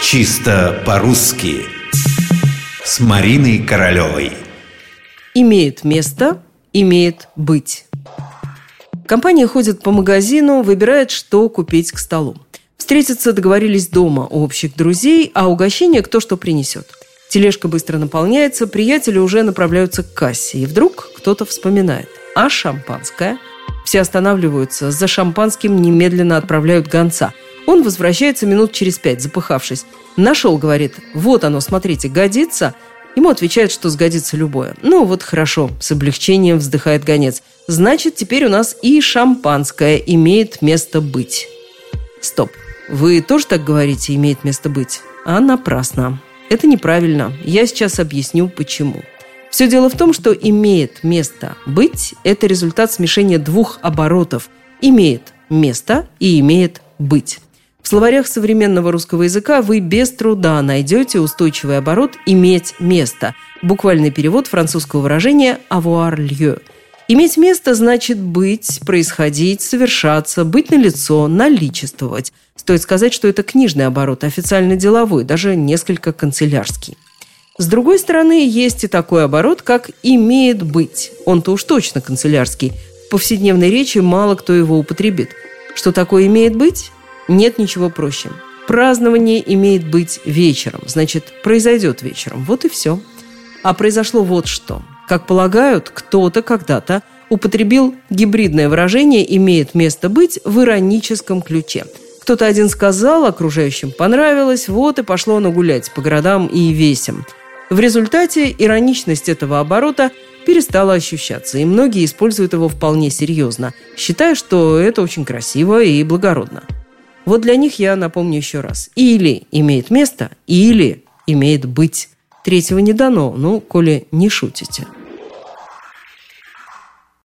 Чисто по-русски С Мариной Королевой Имеет место, имеет быть Компания ходит по магазину, выбирает, что купить к столу. Встретиться договорились дома у общих друзей, а угощение кто что принесет. Тележка быстро наполняется, приятели уже направляются к кассе. И вдруг кто-то вспоминает. А шампанское? Все останавливаются. За шампанским немедленно отправляют гонца. Он возвращается минут через пять, запыхавшись. Нашел, говорит, вот оно, смотрите, годится. Ему отвечают, что сгодится любое. Ну вот хорошо, с облегчением вздыхает гонец. Значит, теперь у нас и шампанское имеет место быть. Стоп. Вы тоже так говорите, имеет место быть? А напрасно. Это неправильно. Я сейчас объясню, почему. Все дело в том, что имеет место быть – это результат смешения двух оборотов. Имеет место и имеет быть. В словарях современного русского языка вы без труда найдете устойчивый оборот «иметь место». Буквальный перевод французского выражения «avoir lieu». Иметь место значит быть, происходить, совершаться, быть налицо, наличествовать. Стоит сказать, что это книжный оборот, официально деловой, даже несколько канцелярский. С другой стороны, есть и такой оборот, как «имеет быть». Он-то уж точно канцелярский. В повседневной речи мало кто его употребит. Что такое «имеет быть»? Нет ничего проще. Празднование имеет быть вечером, значит, произойдет вечером. Вот и все. А произошло вот что. Как полагают, кто-то когда-то употребил гибридное выражение «имеет место быть» в ироническом ключе. Кто-то один сказал, окружающим понравилось, вот и пошло оно гулять по городам и весям – в результате ироничность этого оборота перестала ощущаться, и многие используют его вполне серьезно, считая, что это очень красиво и благородно. Вот для них я напомню еще раз. Или имеет место, или имеет быть. Третьего не дано, ну, коли не шутите.